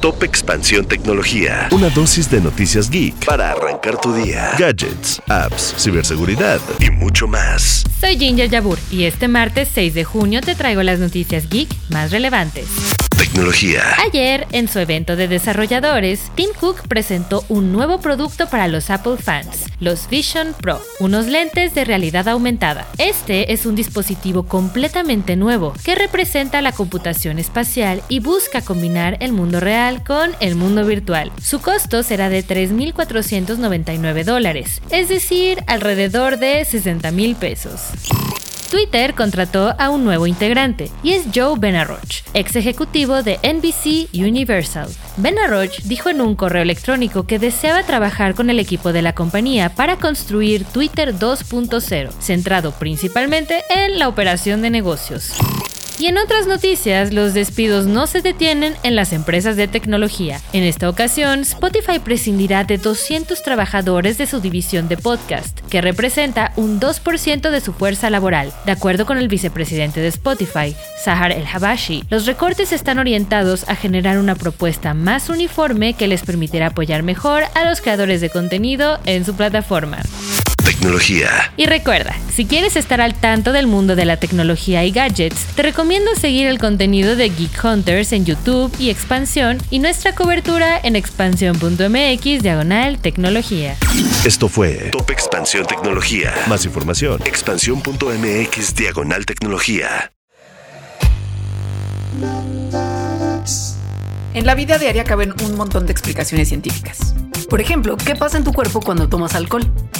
Top Expansión Tecnología. Una dosis de noticias geek para arrancar tu día. Gadgets, apps, ciberseguridad y mucho más. Soy Ginger Yabur y este martes 6 de junio te traigo las noticias geek más relevantes. Tecnología. Ayer, en su evento de desarrolladores, Tim Cook presentó un nuevo producto para los Apple fans, los Vision Pro, unos lentes de realidad aumentada. Este es un dispositivo completamente nuevo que representa la computación espacial y busca combinar el mundo real con el mundo virtual. Su costo será de 3.499 dólares, es decir, alrededor de 60 mil pesos. Twitter contrató a un nuevo integrante y es Joe Benaroch, ex ejecutivo de NBC Universal. Benaroch dijo en un correo electrónico que deseaba trabajar con el equipo de la compañía para construir Twitter 2.0, centrado principalmente en la operación de negocios. Y en otras noticias, los despidos no se detienen en las empresas de tecnología. En esta ocasión, Spotify prescindirá de 200 trabajadores de su división de podcast, que representa un 2% de su fuerza laboral. De acuerdo con el vicepresidente de Spotify, Sahar El Habashi, los recortes están orientados a generar una propuesta más uniforme que les permitirá apoyar mejor a los creadores de contenido en su plataforma. Tecnología. Y recuerda, si quieres estar al tanto del mundo de la tecnología y gadgets, te recomiendo seguir el contenido de Geek Hunters en YouTube y Expansión y nuestra cobertura en expansión.mx diagonal tecnología. Esto fue Top Expansión Tecnología. Más información, expansión.mx diagonal tecnología. En la vida diaria caben un montón de explicaciones científicas. Por ejemplo, ¿qué pasa en tu cuerpo cuando tomas alcohol?